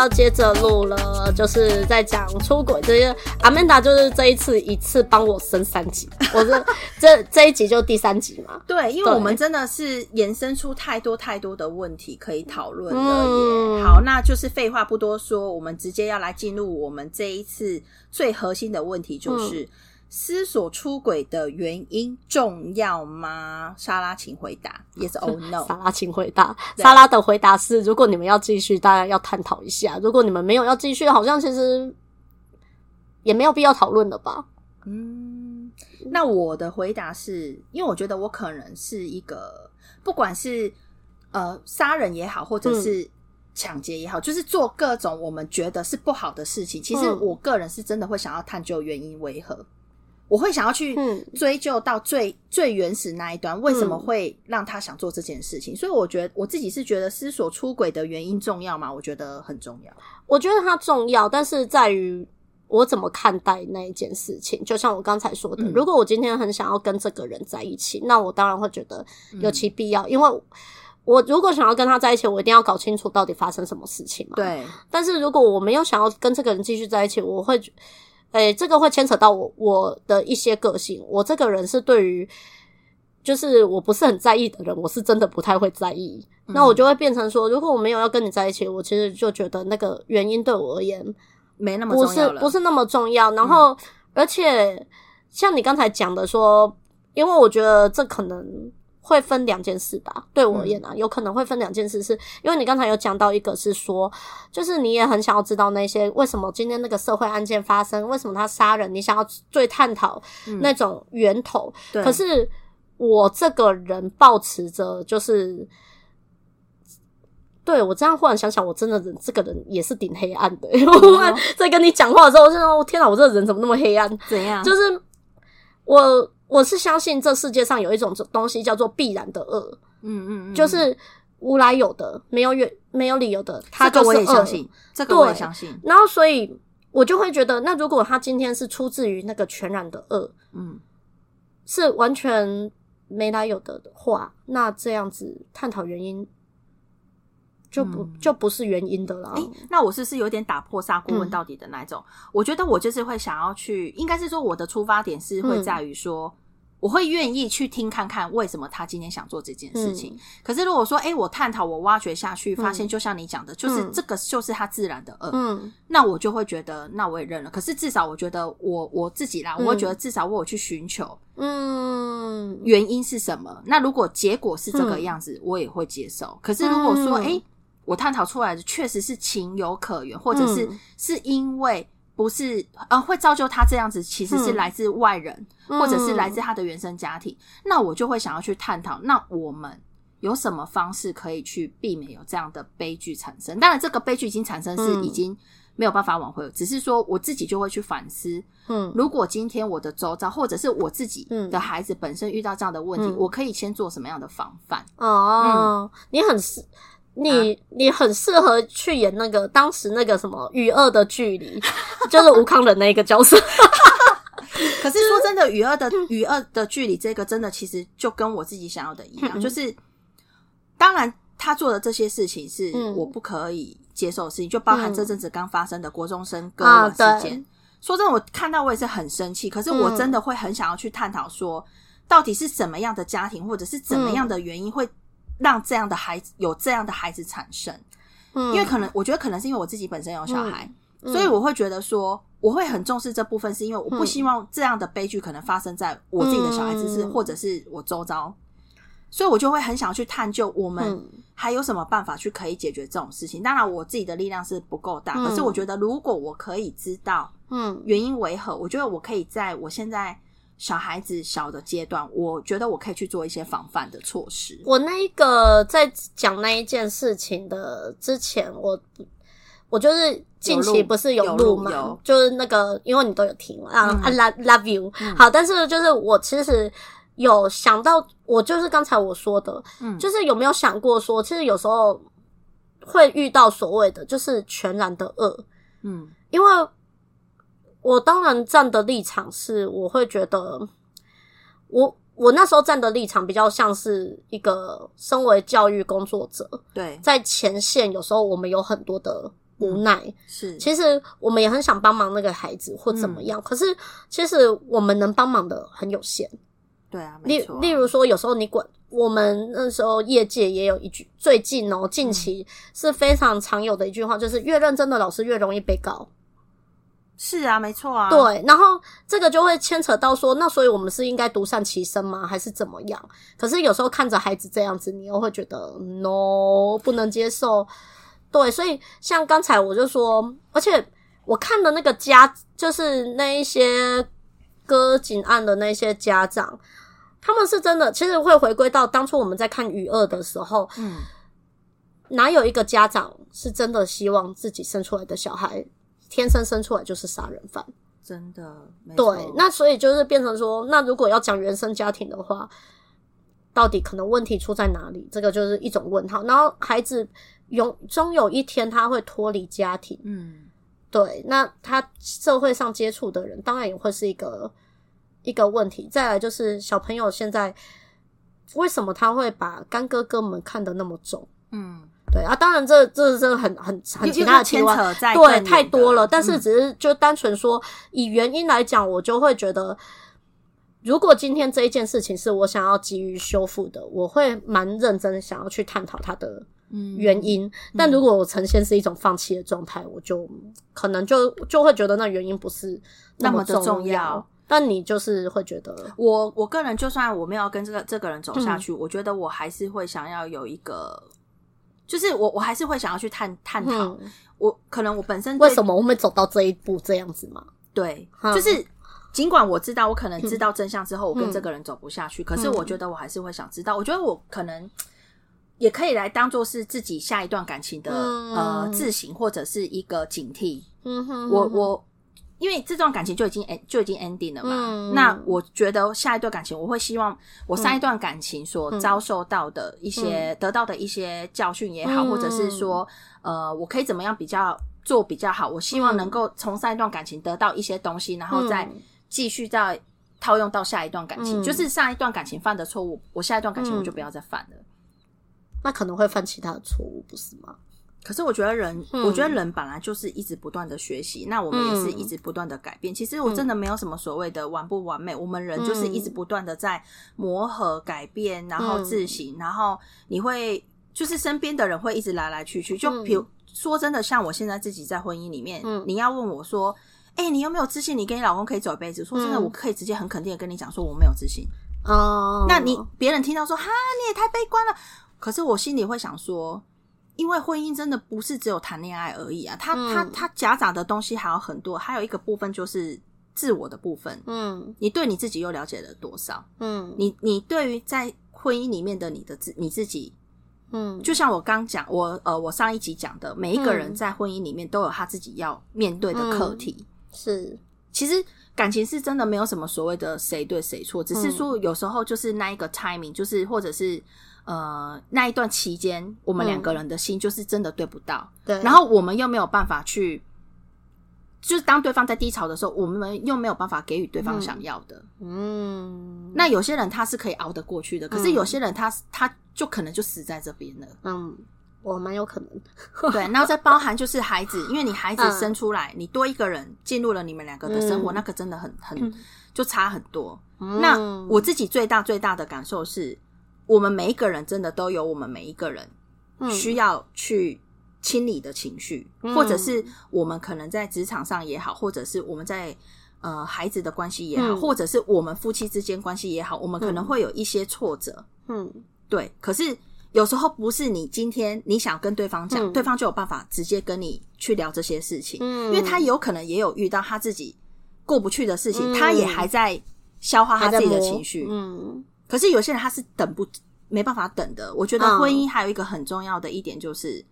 要接着录了，就是在讲出轨这些。阿曼达就是这一次一次帮我升三级，我这这这一集就第三集嘛。对，因为我们真的是延伸出太多太多的问题可以讨论了耶。嗯、好，那就是废话不多说，我们直接要来进入我们这一次最核心的问题，就是。嗯思索出轨的原因重要吗？莎拉，请回答。Yes or no？莎拉，请回答。莎拉的回答是：如果你们要继续，大家要探讨一下；如果你们没有要继续，好像其实也没有必要讨论了吧？嗯，那我的回答是因为我觉得我可能是一个，不管是呃杀人也好，或者是抢劫也好，嗯、就是做各种我们觉得是不好的事情。其实我个人是真的会想要探究原因为何。我会想要去追究到最、嗯、最原始那一端，为什么会让他想做这件事情？嗯、所以我觉得我自己是觉得思索出轨的原因重要吗？我觉得很重要。我觉得它重要，但是在于我怎么看待那一件事情。就像我刚才说的，嗯、如果我今天很想要跟这个人在一起，那我当然会觉得有其必要，嗯、因为我如果想要跟他在一起，我一定要搞清楚到底发生什么事情嘛。对。但是如果我没有想要跟这个人继续在一起，我会。诶、欸，这个会牵扯到我我的一些个性。我这个人是对于，就是我不是很在意的人，我是真的不太会在意。嗯、那我就会变成说，如果我没有要跟你在一起，我其实就觉得那个原因对我而言没那么重要，不是不是那么重要。然后，嗯、而且像你刚才讲的说，因为我觉得这可能。会分两件事吧，对我而言啊，嗯、有可能会分两件事是，是因为你刚才有讲到一个是说，就是你也很想要知道那些为什么今天那个社会案件发生，为什么他杀人，你想要最探讨那种源头。可是我这个人抱持着就是，对我这样忽然想想，我真的人这个人也是挺黑暗的。嗯、我 在跟你讲话的时候，我就说，天哪，我这个人怎么那么黑暗？怎样？就是我。我是相信这世界上有一种东西叫做必然的恶，嗯，嗯嗯，就是无来有的，没有原没有理由的，它就是恶。这个我也相信，这个我也相信。然后，所以我就会觉得，那如果他今天是出自于那个全然的恶，嗯，是完全没来有的的话，那这样子探讨原因就不、嗯、就不是原因的了。诶，那我是不是有点打破砂锅问到底的那种？嗯、我觉得我就是会想要去，应该是说我的出发点是会在于说。嗯我会愿意去听看看为什么他今天想做这件事情。嗯、可是如果说，诶、欸，我探讨，我挖掘下去，发现就像你讲的，嗯、就是这个就是他自然的恶，嗯，那我就会觉得，那我也认了。可是至少我觉得我，我我自己啦，嗯、我会觉得至少我有去寻求，嗯，原因是什么？那如果结果是这个样子，嗯、我也会接受。可是如果说，诶、欸，我探讨出来的确实是情有可原，或者是是因为。不是，呃，会造就他这样子，其实是来自外人，嗯、或者是来自他的原生家庭。嗯、那我就会想要去探讨，那我们有什么方式可以去避免有这样的悲剧产生？当然，这个悲剧已经产生，是已经没有办法挽回了。嗯、只是说，我自己就会去反思，嗯，如果今天我的周遭，或者是我自己的孩子本身遇到这样的问题，嗯、我可以先做什么样的防范？哦，嗯、你很是。你你很适合去演那个当时那个什么《与恶的距离》，就是吴康仁那个角色。可是说真的，《与恶的与恶的距离》这个真的其实就跟我自己想要的一样，嗯、就是当然他做的这些事情是我不可以接受的事情，嗯、就包含这阵子刚发生的国中生割腕事件。啊、说真的，我看到我也是很生气，可是我真的会很想要去探讨说，到底是什么样的家庭，或者是怎么样的原因会。让这样的孩子有这样的孩子产生，嗯，因为可能我觉得可能是因为我自己本身有小孩，所以我会觉得说我会很重视这部分，是因为我不希望这样的悲剧可能发生在我自己的小孩子是、嗯、或者是我周遭，所以我就会很想去探究我们还有什么办法去可以解决这种事情。当然，我自己的力量是不够大，嗯、可是我觉得如果我可以知道，嗯，原因为何，我觉得我可以在我现在小孩子小的阶段，我觉得我可以去做一些防范的措施。我那一个在讲那一件事情的之前，我我就是近期不是有录嘛，就是那个因为你都有听啊，I love love you，嗯。好，但是就是我其实有想到，我就是刚才我说的，嗯，就是有没有想过说，其实有时候会遇到所谓的就是全然的恶，嗯，因为。我当然站的立场是，我会觉得，我我那时候站的立场比较像是一个身为教育工作者，对，在前线有时候我们有很多的无奈，嗯、是，其实我们也很想帮忙那个孩子或怎么样，嗯、可是其实我们能帮忙的很有限，对啊，例例如说，有时候你管我们那时候业界也有一句，最近哦，近期是非常常有的一句话，就是越认真的老师越容易被告。是啊，没错啊。对，然后这个就会牵扯到说，那所以我们是应该独善其身吗？还是怎么样？可是有时候看着孩子这样子，你又会觉得 no 不能接受。对，所以像刚才我就说，而且我看的那个家，就是那一些割颈案的那些家长，他们是真的，其实会回归到当初我们在看余恶的时候，嗯，哪有一个家长是真的希望自己生出来的小孩？天生生出来就是杀人犯，真的。对，那所以就是变成说，那如果要讲原生家庭的话，到底可能问题出在哪里？这个就是一种问号。然后孩子有终有一天他会脱离家庭，嗯，对，那他社会上接触的人当然也会是一个一个问题。再来就是小朋友现在为什么他会把干哥哥们看得那么重？嗯。对啊，当然这这这很很很其他的牵扯在对太多了，但是只是就单纯说、嗯、以原因来讲，我就会觉得，如果今天这一件事情是我想要急于修复的，我会蛮认真想要去探讨它的原因。嗯、但如果我呈现是一种放弃的状态，我就可能就就会觉得那原因不是那么重要。重要但你就是会觉得，我我个人就算我没有跟这个这个人走下去，嗯、我觉得我还是会想要有一个。就是我，我还是会想要去探探讨。嗯、我可能我本身为什么我会走到这一步这样子嘛？对，嗯、就是尽管我知道我可能知道真相之后，我跟这个人走不下去，嗯、可是我觉得我还是会想知道。我觉得我可能也可以来当做是自己下一段感情的、嗯、呃自省或者是一个警惕。嗯哼，我我。因为这段感情就已经 end 就已经 ending 了嘛，嗯、那我觉得下一段感情，我会希望我上一段感情所遭受到的一些、嗯、得到的一些教训也好，嗯、或者是说，呃，我可以怎么样比较做比较好？我希望能够从上一段感情得到一些东西，然后再继续再套用到下一段感情。嗯、就是上一段感情犯的错误，我下一段感情我就不要再犯了。那可能会犯其他的错误，不是吗？可是我觉得人，嗯、我觉得人本来就是一直不断的学习，那我们也是一直不断的改变。嗯、其实我真的没有什么所谓的完不完美，嗯、我们人就是一直不断的在磨合、改变，然后自省，嗯、然后你会就是身边的人会一直来来去去。就比如说真的，像我现在自己在婚姻里面，嗯、你要问我说，哎、欸，你有没有自信？你跟你老公可以走一辈子？说真的，我可以直接很肯定的跟你讲，说我没有自信。哦，那你别人听到说哈，你也太悲观了。可是我心里会想说。因为婚姻真的不是只有谈恋爱而已啊，它它它夹杂的东西还有很多，还有一个部分就是自我的部分。嗯，你对你自己又了解了多少？嗯，你你对于在婚姻里面的你的自你自己，嗯，就像我刚讲，我呃我上一集讲的，每一个人在婚姻里面都有他自己要面对的课题。嗯，是，其实感情是真的没有什么所谓的谁对谁错，只是说有时候就是那一个 timing，就是或者是。呃，那一段期间，我们两个人的心就是真的对不到，嗯、对。然后我们又没有办法去，就是当对方在低潮的时候，我们又没有办法给予对方想要的。嗯，那有些人他是可以熬得过去的，可是有些人他他就可能就死在这边了。嗯，我蛮有可能。对，然后再包含就是孩子，因为你孩子生出来，嗯、你多一个人进入了你们两个的生活，嗯、那可真的很很就差很多。嗯、那我自己最大最大的感受是。我们每一个人真的都有我们每一个人需要去清理的情绪，嗯、或者是我们可能在职场上也好，或者是我们在呃孩子的关系也好，嗯、或者是我们夫妻之间关系也好，我们可能会有一些挫折。嗯，对。可是有时候不是你今天你想跟对方讲，嗯、对方就有办法直接跟你去聊这些事情，嗯、因为他有可能也有遇到他自己过不去的事情，嗯、他也还在。消化他自己的情绪。嗯，可是有些人他是等不没办法等的。我觉得婚姻还有一个很重要的一点就是。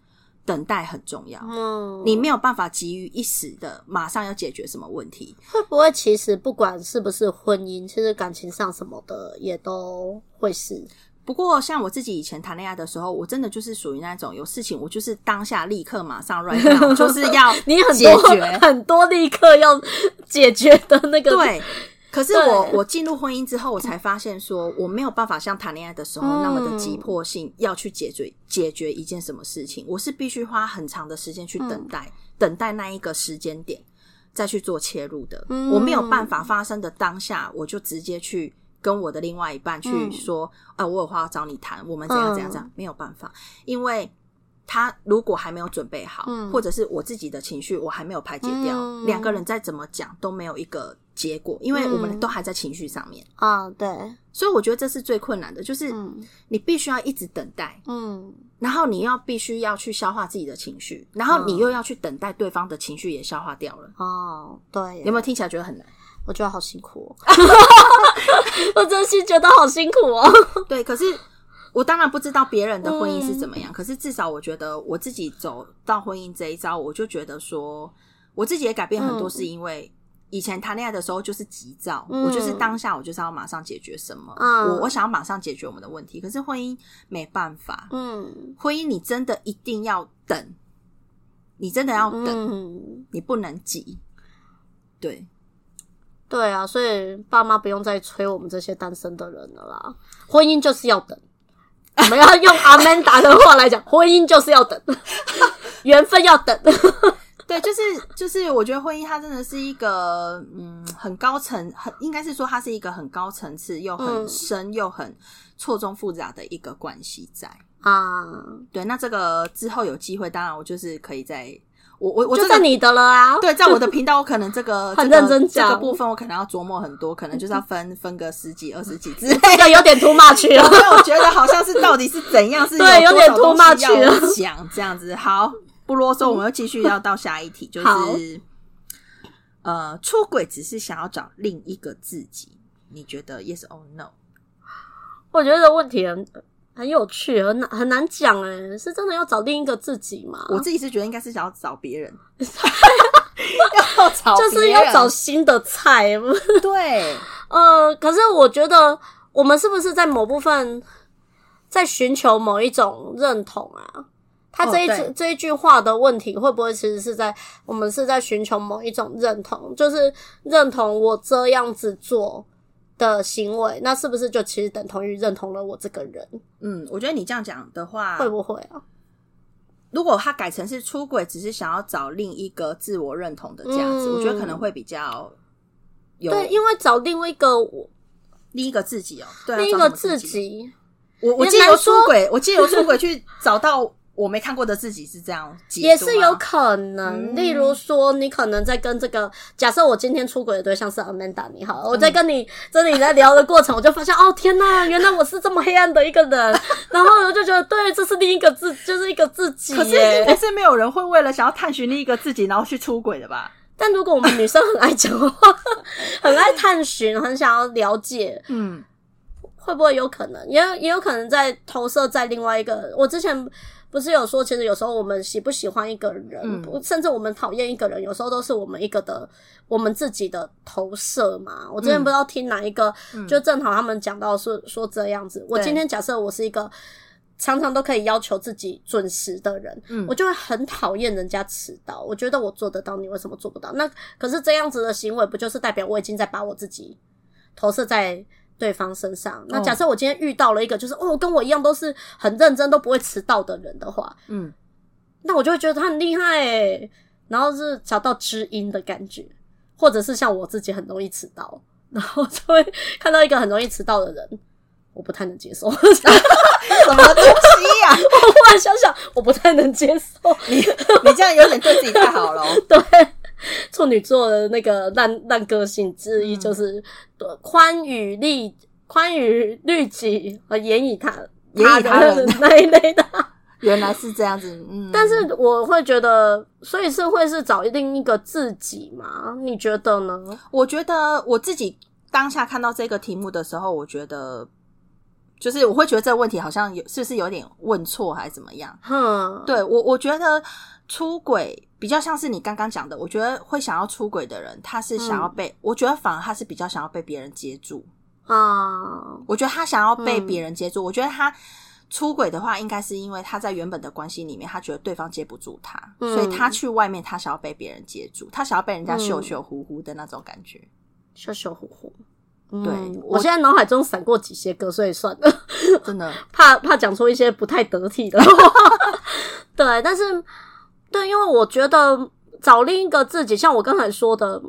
等待很重要，嗯，你没有办法急于一时的马上要解决什么问题，会不会其实不管是不是婚姻，其实感情上什么的也都会是。不过像我自己以前谈恋爱的时候，我真的就是属于那种有事情我就是当下立刻马上 right now 就是要你很解决很多立刻要解决的那个对。可是我我进入婚姻之后，我才发现说我没有办法像谈恋爱的时候那么的急迫性要去解决解决一件什么事情，我是必须花很长的时间去等待，等待那一个时间点再去做切入的。我没有办法发生的当下，我就直接去跟我的另外一半去说，啊，我有话要找你谈，我们怎样怎样怎样，没有办法，因为他如果还没有准备好，或者是我自己的情绪我还没有排解掉，两个人再怎么讲都没有一个。结果，因为我们都还在情绪上面。啊、嗯哦，对，所以我觉得这是最困难的，就是你必须要一直等待，嗯，然后你要必须要去消化自己的情绪，然后你又要去等待对方的情绪也消化掉了，哦，对，有没有听起来觉得很难？我觉得好辛苦、哦，我真心觉得好辛苦哦。对，可是我当然不知道别人的婚姻是怎么样，嗯、可是至少我觉得我自己走到婚姻这一招，我就觉得说我自己也改变很多，是因为。以前谈恋爱的时候就是急躁，嗯、我就是当下我就是要马上解决什么，嗯、我我想要马上解决我们的问题。可是婚姻没办法，嗯，婚姻你真的一定要等，你真的要等，嗯、你不能急。对，对啊，所以爸妈不用再催我们这些单身的人了啦。婚姻就是要等，我们要用阿曼达的话来讲，婚姻就是要等，缘分要等。对，就是就是，我觉得婚姻它真的是一个嗯很高层，很应该是说它是一个很高层次又很深、嗯、又很错综复杂的一个关系在啊。对，那这个之后有机会，当然我就是可以在我我我这个你的了啊。对，在我的 频道，我可能这个很认真讲这个部分，我可能要琢磨很多，可能就是要分分个十几二十几支，这个有点 too much 了。因为我觉得好像是到底是怎样，是有对有点 too much 了。讲这样子好。不啰嗦，我们又继续要到下一题，就是呃，出轨只是想要找另一个自己，你觉得 yes or no？我觉得这问题很很有趣，很难很难讲哎，是真的要找另一个自己吗？我自己是觉得应该是想要找别人，要找就是要找新的菜，对，呃，可是我觉得我们是不是在某部分在寻求某一种认同啊？他这一句、oh, 这一句话的问题，会不会其实是在我们是在寻求某一种认同，就是认同我这样子做的行为，那是不是就其实等同于认同了我这个人？嗯，我觉得你这样讲的话，会不会啊？如果他改成是出轨，只是想要找另一个自我认同的价值，嗯、我觉得可能会比较有对，因为找另外一个我另一个自己哦，对、啊，另一个自己，我我记得出轨，我借由出轨去找到。我没看过的自己是这样，也是有可能。嗯、例如说，你可能在跟这个假设，我今天出轨的对象是 Amanda，你好，嗯、我在跟你真的你在聊的过程，我就发现，哦天哪，原来我是这么黑暗的一个人。然后我就觉得，对，这是另一个自，就是一个自己。可是应该是没有人会为了想要探寻另一个自己，然后去出轨的吧？但如果我们女生很爱讲话，很爱探寻，很想要了解，嗯，会不会有可能？也也有可能在投射在另外一个。我之前。不是有说，其实有时候我们喜不喜欢一个人，嗯、甚至我们讨厌一个人，有时候都是我们一个的我们自己的投射嘛。我之前不知道听哪一个，嗯、就正好他们讲到是说这样子。嗯、我今天假设我是一个常常都可以要求自己准时的人，嗯、我就会很讨厌人家迟到。我觉得我做得到，你为什么做不到？那可是这样子的行为，不就是代表我已经在把我自己投射在对方身上，那假设我今天遇到了一个就是哦，跟我一样都是很认真都不会迟到的人的话，嗯，那我就会觉得他很厉害诶，然后是找到知音的感觉，或者是像我自己很容易迟到，然后就会看到一个很容易迟到的人，我不太能接受，什么东西呀？我忽然想想，我不太能接受。你，你这样有点对自己太好了，对。处女座的那个烂烂个性之一就是宽于利宽于律己和严以他严以他人那一类的，原来是这样子。嗯，但是我会觉得，所以是会是找另一个自己嘛？你觉得呢？我觉得我自己当下看到这个题目的时候，我觉得就是我会觉得这个问题好像有是不是有点问错还是怎么样？哼，对我我觉得出轨比较像是你刚刚讲的，我觉得会想要出轨的人，他是想要被，嗯、我觉得反而他是比较想要被别人接住啊。我觉得他想要被别人接住，嗯、我觉得他。出轨的话，应该是因为他在原本的关系里面，他觉得对方接不住他，嗯、所以他去外面，他想要被别人接住，他想要被人家秀秀乎乎的那种感觉，秀秀乎乎。对，我，我现在脑海中闪过几些歌，所以算了，真的 怕怕讲出一些不太得体的话。对，但是对，因为我觉得找另一个自己，像我刚才说的。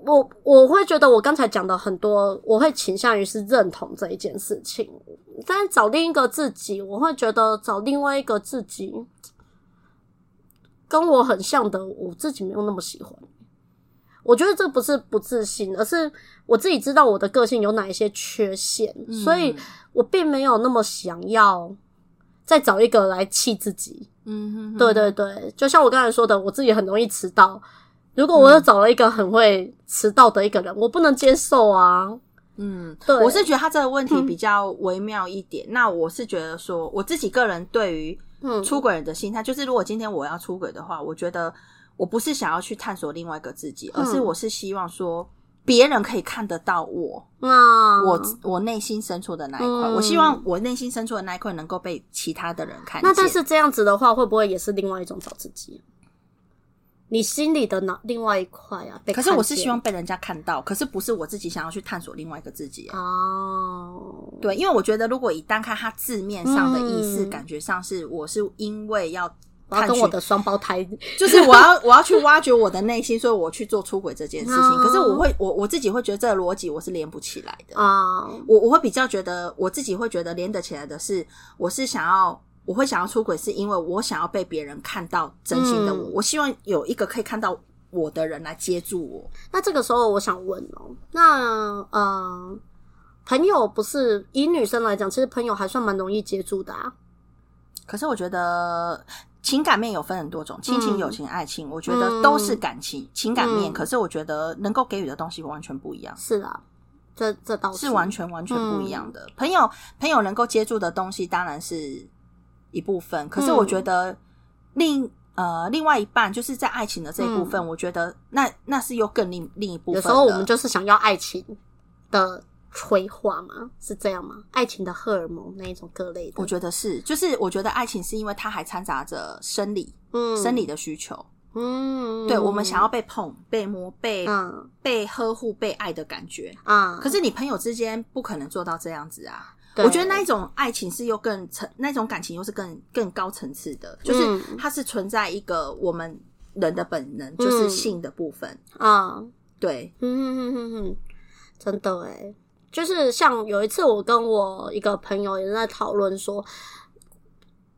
我我会觉得我刚才讲的很多，我会倾向于是认同这一件事情。但是找另一个自己，我会觉得找另外一个自己跟我很像的，我自己没有那么喜欢。我觉得这不是不自信，而是我自己知道我的个性有哪一些缺陷，嗯、所以我并没有那么想要再找一个来气自己。嗯哼哼，对对对，就像我刚才说的，我自己很容易迟到。如果我又找了一个很会迟到的一个人，嗯、我不能接受啊。嗯，对，我是觉得他这个问题比较微妙一点。嗯、那我是觉得说，我自己个人对于出轨人的心态，嗯、就是如果今天我要出轨的话，我觉得我不是想要去探索另外一个自己，嗯、而是我是希望说别人可以看得到我，嗯、我我内心深处的那一块。嗯、我希望我内心深处的那一块能够被其他的人看见。那但是这样子的话，会不会也是另外一种找自己？你心里的那另外一块啊，可是我是希望被人家看到，可是不是我自己想要去探索另外一个自己哦。对，因为我觉得如果以单看它字面上的意思，嗯、感觉上是我是因为要看跟我的双胞胎，就是我要 我要去挖掘我的内心，所以我去做出轨这件事情。哦、可是我会我我自己会觉得这个逻辑我是连不起来的啊。哦、我我会比较觉得我自己会觉得连得起来的是，我是想要。我会想要出轨，是因为我想要被别人看到真心的我。嗯、我希望有一个可以看到我的人来接住我。那这个时候，我想问哦，那呃，朋友不是以女生来讲，其实朋友还算蛮容易接住的啊。可是我觉得情感面有分很多种，亲情、友情、爱情，我觉得都是感情、嗯、情感面。嗯、可是我觉得能够给予的东西完全不一样。是啊，这这倒是，是完全完全不一样的。嗯、朋友朋友能够接住的东西，当然是。一部分，可是我觉得另、嗯、呃另外一半就是在爱情的这一部分，嗯、我觉得那那是又更另另一部分。有时候我们就是想要爱情的催化吗？是这样吗？爱情的荷尔蒙那一种各类的，我觉得是，就是我觉得爱情是因为它还掺杂着生理，嗯，生理的需求，嗯，对，我们想要被碰、被摸、被、嗯、被呵护、被爱的感觉。啊。可是你朋友之间不可能做到这样子啊。我觉得那一种爱情是又更层，那种感情又是更更高层次的，就是它是存在一个我们人的本能，嗯、就是性的部分。啊。对，嗯哼哼哼哼，真的诶，就是像有一次我跟我一个朋友也在讨论说，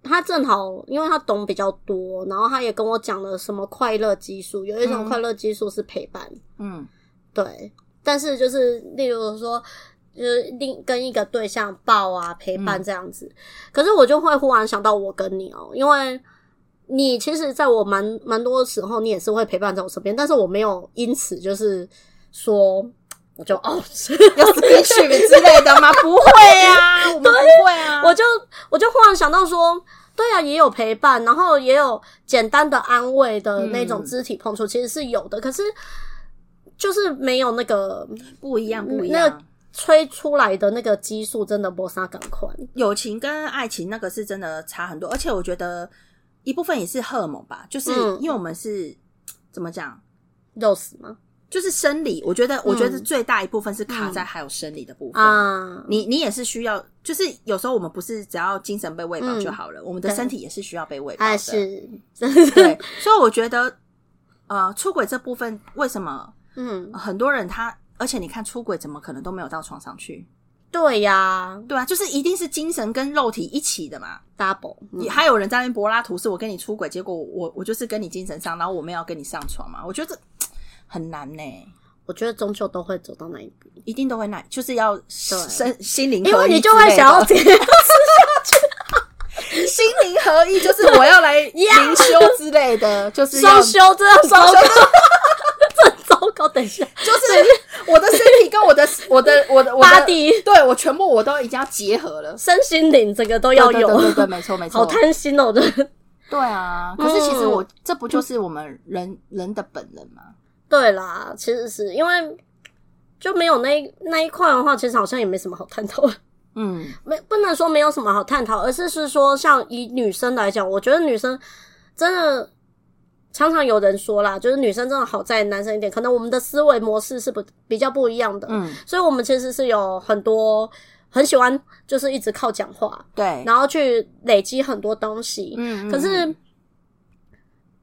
他正好因为他懂比较多，然后他也跟我讲了什么快乐激素，有一种快乐激素是陪伴，嗯，对，但是就是例如说。就是另跟一个对象抱啊陪伴这样子，嗯、可是我就会忽然想到我跟你哦、喔，因为你其实在我蛮蛮多的时候，你也是会陪伴在我身边，但是我没有因此就是说我就哦，要 skinship 之类的吗？不会啊，我们不会啊，我就我就忽然想到说，对啊，也有陪伴，然后也有简单的安慰的那种肢体碰触，其实是有的，可是就是没有那个不一样，不一样。那吹出来的那个激素真的没啥感快，友情跟爱情那个是真的差很多，而且我觉得一部分也是荷尔蒙吧，就是因为我们是、嗯、怎么讲，肉死吗？就是生理，我觉得我觉得最大一部分是卡在还有生理的部分、嗯、啊。你你也是需要，就是有时候我们不是只要精神被喂饱就好了，嗯、我们的身体也是需要被喂饱的。是，对，所以我觉得呃，出轨这部分为什么嗯很多人他。而且你看，出轨怎么可能都没有到床上去？对呀，对啊，就是一定是精神跟肉体一起的嘛，double。你还有人在那柏拉图，是我跟你出轨，结果我我就是跟你精神上，然后我们要跟你上床嘛？我觉得这很难呢。我觉得终究都会走到那一步，一定都会那，就是要身心灵合一，因为你就会想要吃下去，心灵合一就是我要来 灵修之类的，就是双修这样双修。这糟糕，等一下，就是我的身体跟我的我的我的 body，对我全部我都已经要结合了，身心灵整个都要有，对对没错没错，好贪心哦，对，对啊。可是其实我、嗯、这不就是我们人人的本能吗？对啦，其实是因为就没有那那一块的话，其实好像也没什么好探讨。嗯，没不能说没有什么好探讨，而是是说，像以女生来讲，我觉得女生真的常常有人说啦，就是女生真的好在男生一点，可能我们的思维模式是不比较不一样的。嗯，所以我们其实是有很多很喜欢，就是一直靠讲话，对，然后去累积很多东西。嗯，可是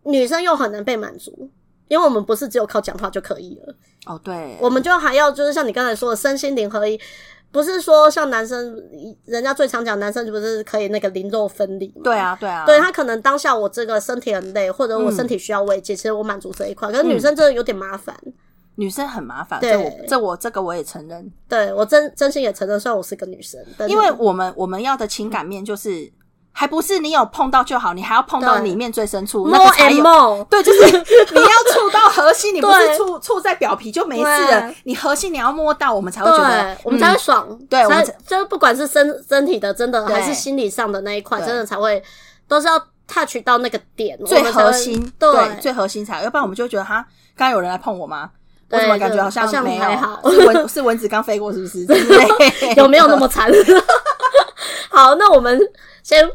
女生又很难被满足，因为我们不是只有靠讲话就可以了。哦，对，我们就还要就是像你刚才说的身心灵合一。不是说像男生，人家最常讲男生就不是可以那个灵肉分离吗？对啊，对啊，对他可能当下我这个身体很累，或者我身体需要慰藉，嗯、其实我满足这一块。可是女生真的有点麻烦，女生很麻烦。对，这我这我这个我也承认，对我真真心也承认，虽然我是个女生，因为我们我们要的情感面就是。还不是你有碰到就好，你还要碰到里面最深处，那个才有。More 对，就是 你要触到核心，你不是触触在表皮就没事了。你核心你要摸到，我们才会觉得，我们才会爽。对，我们就不管是身身体的，真的还是心理上的那一块，真的才会都是要 touch 到那个点，最核心。对，最核心才，要不然我们就觉得哈，刚刚有人来碰我吗？我怎么感觉好像没有？是蚊是蚊子刚飞过，是不是？有没有那么惨？好，那我们先。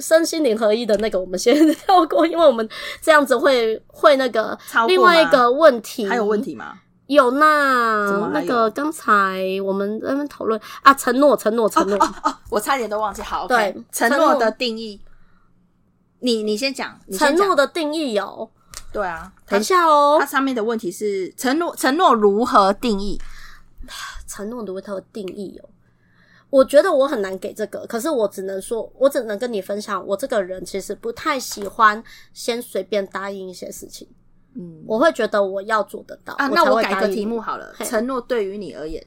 身心灵合一的那个，我们先跳过，因为我们这样子会会那个。另外一个问题还有问题吗？有那那个刚才我们在那边讨论啊，承诺，承诺，承诺。哦哦，我差点都忘记。好，对，承诺的定义，你你先讲。承诺的定义有？对啊，等一下哦。它上面的问题是承诺，承诺如何定义？承诺如何定义有？我觉得我很难给这个，可是我只能说，我只能跟你分享，我这个人其实不太喜欢先随便答应一些事情。嗯，我会觉得我要做得到啊。那我改个题目好了，承诺对于你而言，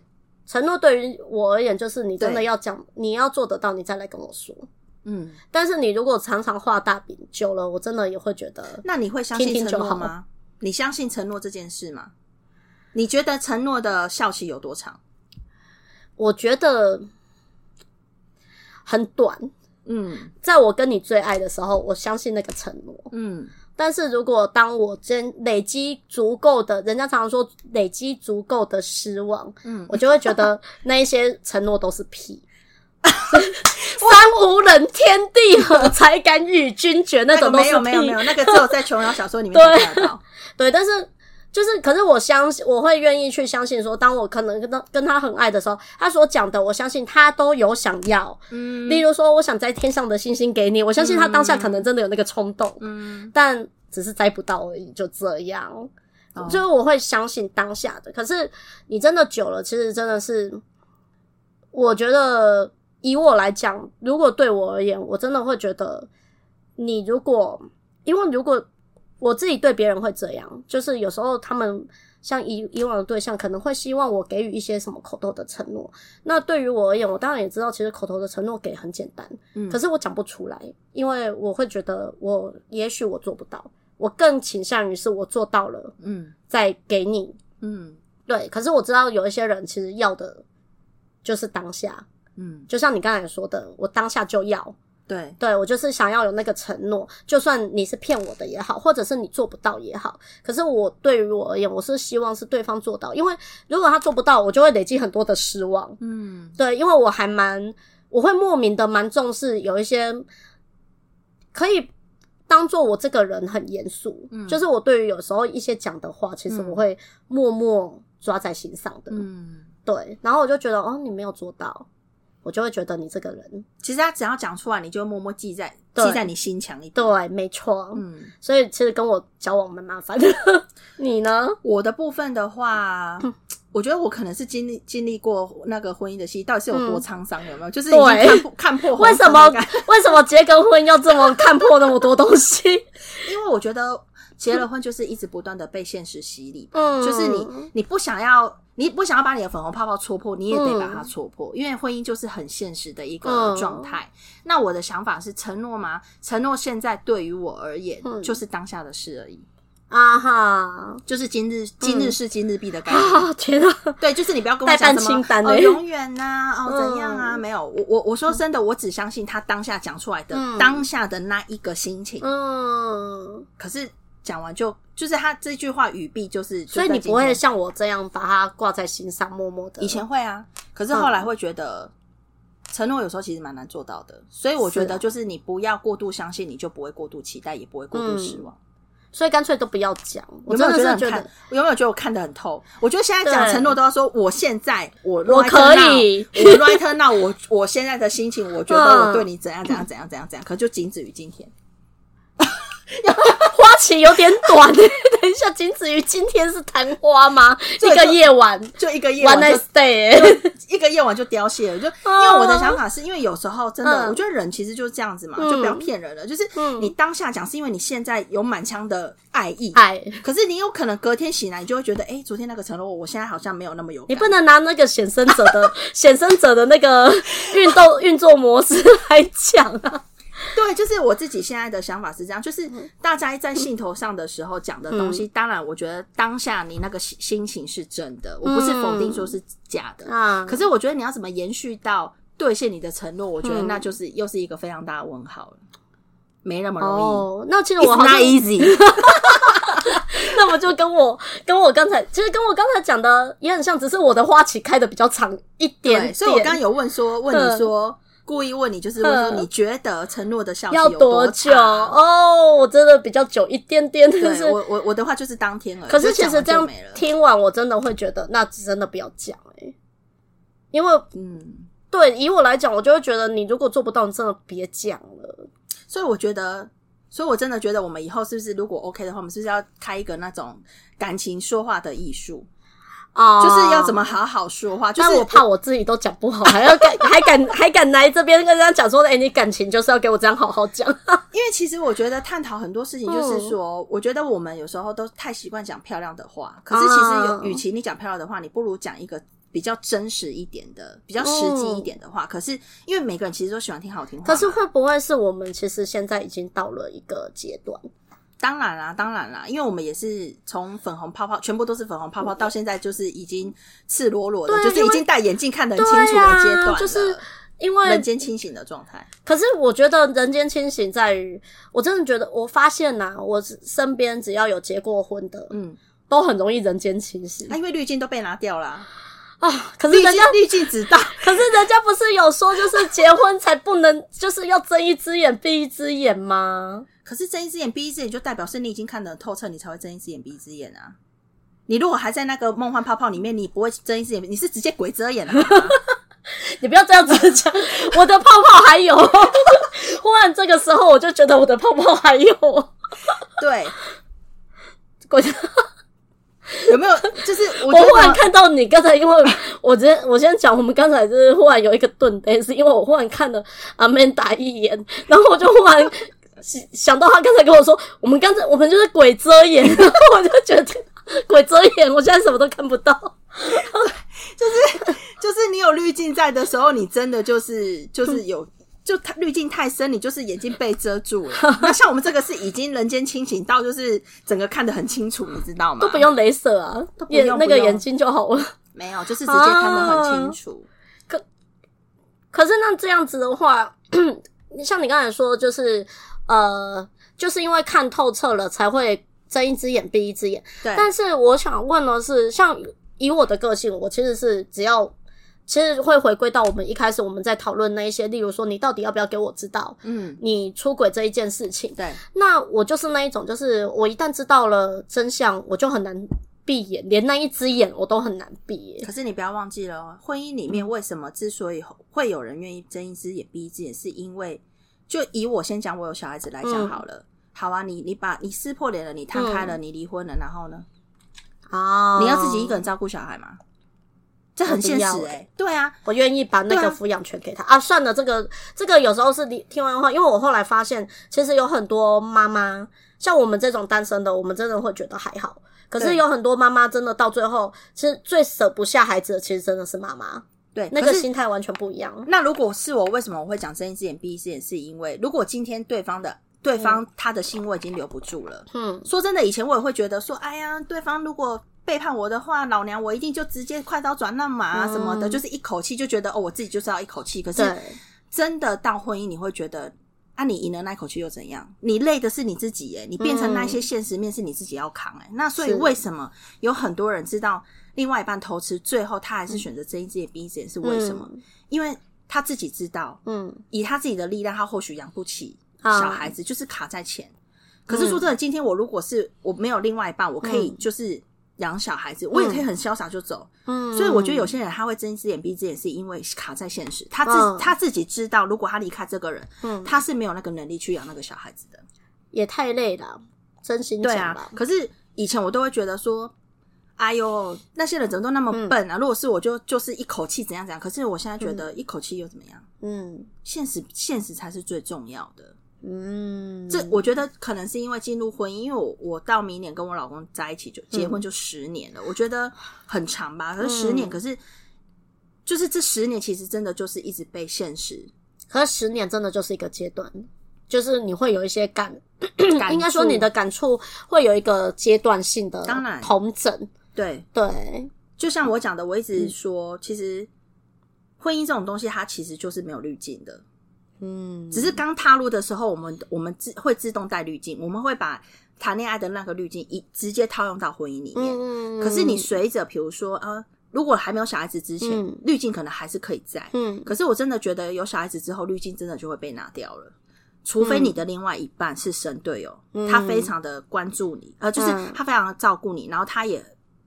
承诺对于我而言就是你真的要讲，你要做得到，你再来跟我说。嗯，但是你如果常常画大饼，久了我真的也会觉得。那你会相信承诺吗？你相信承诺这件事吗？你觉得承诺的效期有多长？我觉得。很短，嗯，在我跟你最爱的时候，我相信那个承诺，嗯，但是如果当我真累积足够的，人家常常说累积足够的失望，嗯，我就会觉得那一些承诺都是屁，三无人，天地合，才敢与君绝，那种都没有没有没有，那个只有在琼瑶小说里面才看得到，对，对，但是。就是，可是我相信，我会愿意去相信说，当我可能跟他跟他很爱的时候，他所讲的，我相信他都有想要。嗯，例如说，我想摘天上的星星给你，我相信他当下可能真的有那个冲动，嗯，但只是摘不到而已，就这样。哦，就是我会相信当下的。可是你真的久了，其实真的是，我觉得以我来讲，如果对我而言，我真的会觉得，你如果因为如果。我自己对别人会这样，就是有时候他们像以以往的对象，可能会希望我给予一些什么口头的承诺。那对于我而言，我当然也知道，其实口头的承诺给很简单，嗯，可是我讲不出来，因为我会觉得我也许我做不到，我更倾向于是我做到了，嗯，再给你，嗯，对。可是我知道有一些人其实要的就是当下，嗯，就像你刚才说的，我当下就要。对，对我就是想要有那个承诺，就算你是骗我的也好，或者是你做不到也好。可是我对于我而言，我是希望是对方做到，因为如果他做不到，我就会累积很多的失望。嗯，对，因为我还蛮，我会莫名的蛮重视有一些可以当做我这个人很严肃，嗯，就是我对于有时候一些讲的话，其实我会默默抓在心上的。嗯，对，然后我就觉得哦，你没有做到。我就会觉得你这个人，其实他只要讲出来，你就会默默记在记在你心墙里。对，没错。嗯，所以其实跟我交往蛮麻烦的。你呢？我的部分的话，嗯、我觉得我可能是经历经历过那个婚姻的戏，到底是有多沧桑，有没有？嗯、就是已经看破，看破。为什么？为什么结个婚要这么看破那么多东西？因为我觉得结了婚就是一直不断的被现实洗礼，嗯，就是你你不想要。你不想要把你的粉红泡泡戳破，你也得把它戳破，嗯、因为婚姻就是很现实的一个状态。嗯、那我的想法是承诺吗？承诺现在对于我而言，嗯、就是当下的事而已。啊哈，就是今日今日事今日毕的概 念。啊天啊，对，就是你不要跟我讲什么哦，永远呐，哦怎样啊？没有，我我我说真的，我只相信他当下讲出来的当下的那一个心情。嗯，可是讲完就就是他这句话语毕就是，所以你不会像我这样把它挂在心上，默默的。以前会啊，可是后来会觉得承诺有时候其实蛮难做到的，所以我觉得就是你不要过度相信，你就不会过度期待，也不会过度失望。所以干脆都不要讲。我真的是觉得，有没有觉得我看得很透？我觉得现在讲承诺都要说，我现在我我可以，我 right now，我 我现在的心情，我觉得我对你怎样怎样怎样怎样怎样，可就仅止于今天。花期有点短，等一下，仅止于今天是昙花吗？一个夜晚，就一个夜晚，One night stay，一个夜晚就凋谢了。就因为我的想法是，因为有时候真的，我觉得人其实就是这样子嘛，就不要骗人了。就是你当下讲，是因为你现在有满腔的爱意，爱。可是你有可能隔天醒来，你就会觉得，哎，昨天那个承诺，我现在好像没有那么有。你不能拿那个显生者的 显生者的那个运动运作模式来讲啊。对，就是我自己现在的想法是这样，就是大家在兴头上的时候讲的东西，当然我觉得当下你那个心心情是真的，我不是否定说是假的啊。可是我觉得你要怎么延续到兑现你的承诺，我觉得那就是又是一个非常大的问号了，没那么容易。哦，那其实我好像 easy，那么就跟我跟我刚才其实跟我刚才讲的也很像，只是我的花期开的比较长一点。所以我刚刚有问说，问你说。故意问你，就是问说你觉得承诺的效期要多久？哦，我真的比较久一点点。对，我我我的话就是当天而已。可是其实这样听完，我真的会觉得，那真的不要讲哎，因为嗯，对，以我来讲，我就会觉得你如果做不到，你真的别讲了。所以我觉得，所以我真的觉得，我们以后是不是如果 OK 的话，我们是不是要开一个那种感情说话的艺术？哦，就是要怎么好好说话，就是我怕我自己都讲不好，还要敢 还敢还敢来这边跟人家讲说，哎，你感情就是要给我这样好好讲。因为其实我觉得探讨很多事情，就是说，我觉得我们有时候都太习惯讲漂亮的话，可是其实有，与其你讲漂亮的话，你不如讲一个比较真实一点的、比较实际一点的话。可是因为每个人其实都喜欢听好听话，可是会不会是我们其实现在已经到了一个阶段？当然啦，当然啦，因为我们也是从粉红泡泡，全部都是粉红泡泡，到现在就是已经赤裸裸的，就是已经戴眼镜看得很清楚的阶段了，就是因为人间清醒的状态。可是我觉得人间清醒在于，我真的觉得，我发现呐，我身边只要有结过婚的，嗯，都很容易人间清醒。啊，因为滤镜都被拿掉了啊。可是人家滤镜知道，可是人家不是有说，就是结婚才不能，就是要睁一只眼闭一只眼吗？可是睁一只眼闭一只眼，就代表是你已经看得透彻，你才会睁一只眼闭一只眼啊！你如果还在那个梦幻泡泡里面，你不会睁一只眼，你是直接鬼遮眼了。你不要这样子讲，我的泡泡还有。忽然这个时候，我就觉得我的泡泡还有。对，鬼 有没有？就是我，我忽然看到你刚才，因为我先我先讲，我们刚才就是忽然有一个顿呆，是因为我忽然看了阿曼达一眼，然后我就忽然想到他刚才跟我说，我们刚才我们就是鬼遮眼，然后我就觉得鬼遮眼，我现在什么都看不到，就是就是你有滤镜在的时候，你真的就是就是有。就它滤镜太深，你就是眼睛被遮住了。那像我们这个是已经人间清醒到，就是整个看得很清楚，你知道吗？都不用镭射啊，眼那个眼睛就好了。没有，就是直接看得很清楚。啊、可可是那这样子的话，像你刚才说，就是呃，就是因为看透彻了，才会睁一只眼闭一只眼。对。但是我想问的是，像以我的个性，我其实是只要。其实会回归到我们一开始我们在讨论那一些，例如说你到底要不要给我知道，嗯，你出轨这一件事情。对，那我就是那一种，就是我一旦知道了真相，我就很难闭眼，连那一只眼我都很难闭。可是你不要忘记了哦，婚姻里面为什么之所以会有人愿意睁一只眼闭一只眼，是因为就以我先讲我有小孩子来讲好了。嗯、好啊，你你把你撕破脸了，你摊开了，嗯、你离婚了，然后呢？哦，你要自己一个人照顾小孩吗？这很现实哎、欸，对啊，我愿意把那个抚养权给他啊，啊。算了，这个这个有时候是你听完话，因为我后来发现，其实有很多妈妈，像我们这种单身的，我们真的会觉得还好。可是有很多妈妈真的到最后，其实最舍不下孩子的，其实真的是妈妈。对，那个心态完全不一样。那如果是我，为什么我会讲睁一只眼闭一只眼？是因为如果今天对方的对方他的心我已经留不住了。嗯，说真的，以前我也会觉得说，哎呀，对方如果背叛我的话，老娘我一定就直接快刀斩乱麻啊什么的，嗯、就是一口气就觉得哦，我自己就是要一口气。可是真的到婚姻，你会觉得。啊，你赢了那口气又怎样？你累的是你自己耶，你变成那些现实面是你自己要扛哎。嗯、那所以为什么有很多人知道另外一半偷吃，最后他还是选择睁一只眼闭一只眼？是为什么？嗯、因为他自己知道，嗯，以他自己的力量，他或许养不起小孩子，就是卡在钱。嗯、可是说真的，今天我如果是我没有另外一半，我可以就是。养小孩子，我也可以很潇洒就走。嗯，所以我觉得有些人他会睁一只眼闭一只眼，是因为卡在现实。他自、嗯、他自己知道，如果他离开这个人，嗯，他是没有那个能力去养那个小孩子的，也太累了，真心讲。对啊。可是以前我都会觉得说，哎呦，那些人怎么都那么笨啊？嗯、如果是我就就是一口气怎样怎样。可是我现在觉得一口气又怎么样？嗯，现实现实才是最重要的。嗯，这我觉得可能是因为进入婚姻，因为我我到明年跟我老公在一起就结婚就十年了，嗯、我觉得很长吧。可是十年，嗯、可是就是这十年其实真的就是一直被现实。可是十年真的就是一个阶段，就是你会有一些感，感应该说你的感触会有一个阶段性的，当然同整。对对，就像我讲的，我一直说，嗯、其实婚姻这种东西，它其实就是没有滤镜的。嗯，只是刚踏入的时候，我们我们自会自动带滤镜，我们会把谈恋爱的那个滤镜一直接套用到婚姻里面。嗯，可是你随着，比如说呃，如果还没有小孩子之前，滤镜可能还是可以在。嗯，可是我真的觉得有小孩子之后，滤镜真的就会被拿掉了，除非你的另外一半是神队友，他非常的关注你，呃，就是他非常的照顾你，然后他也。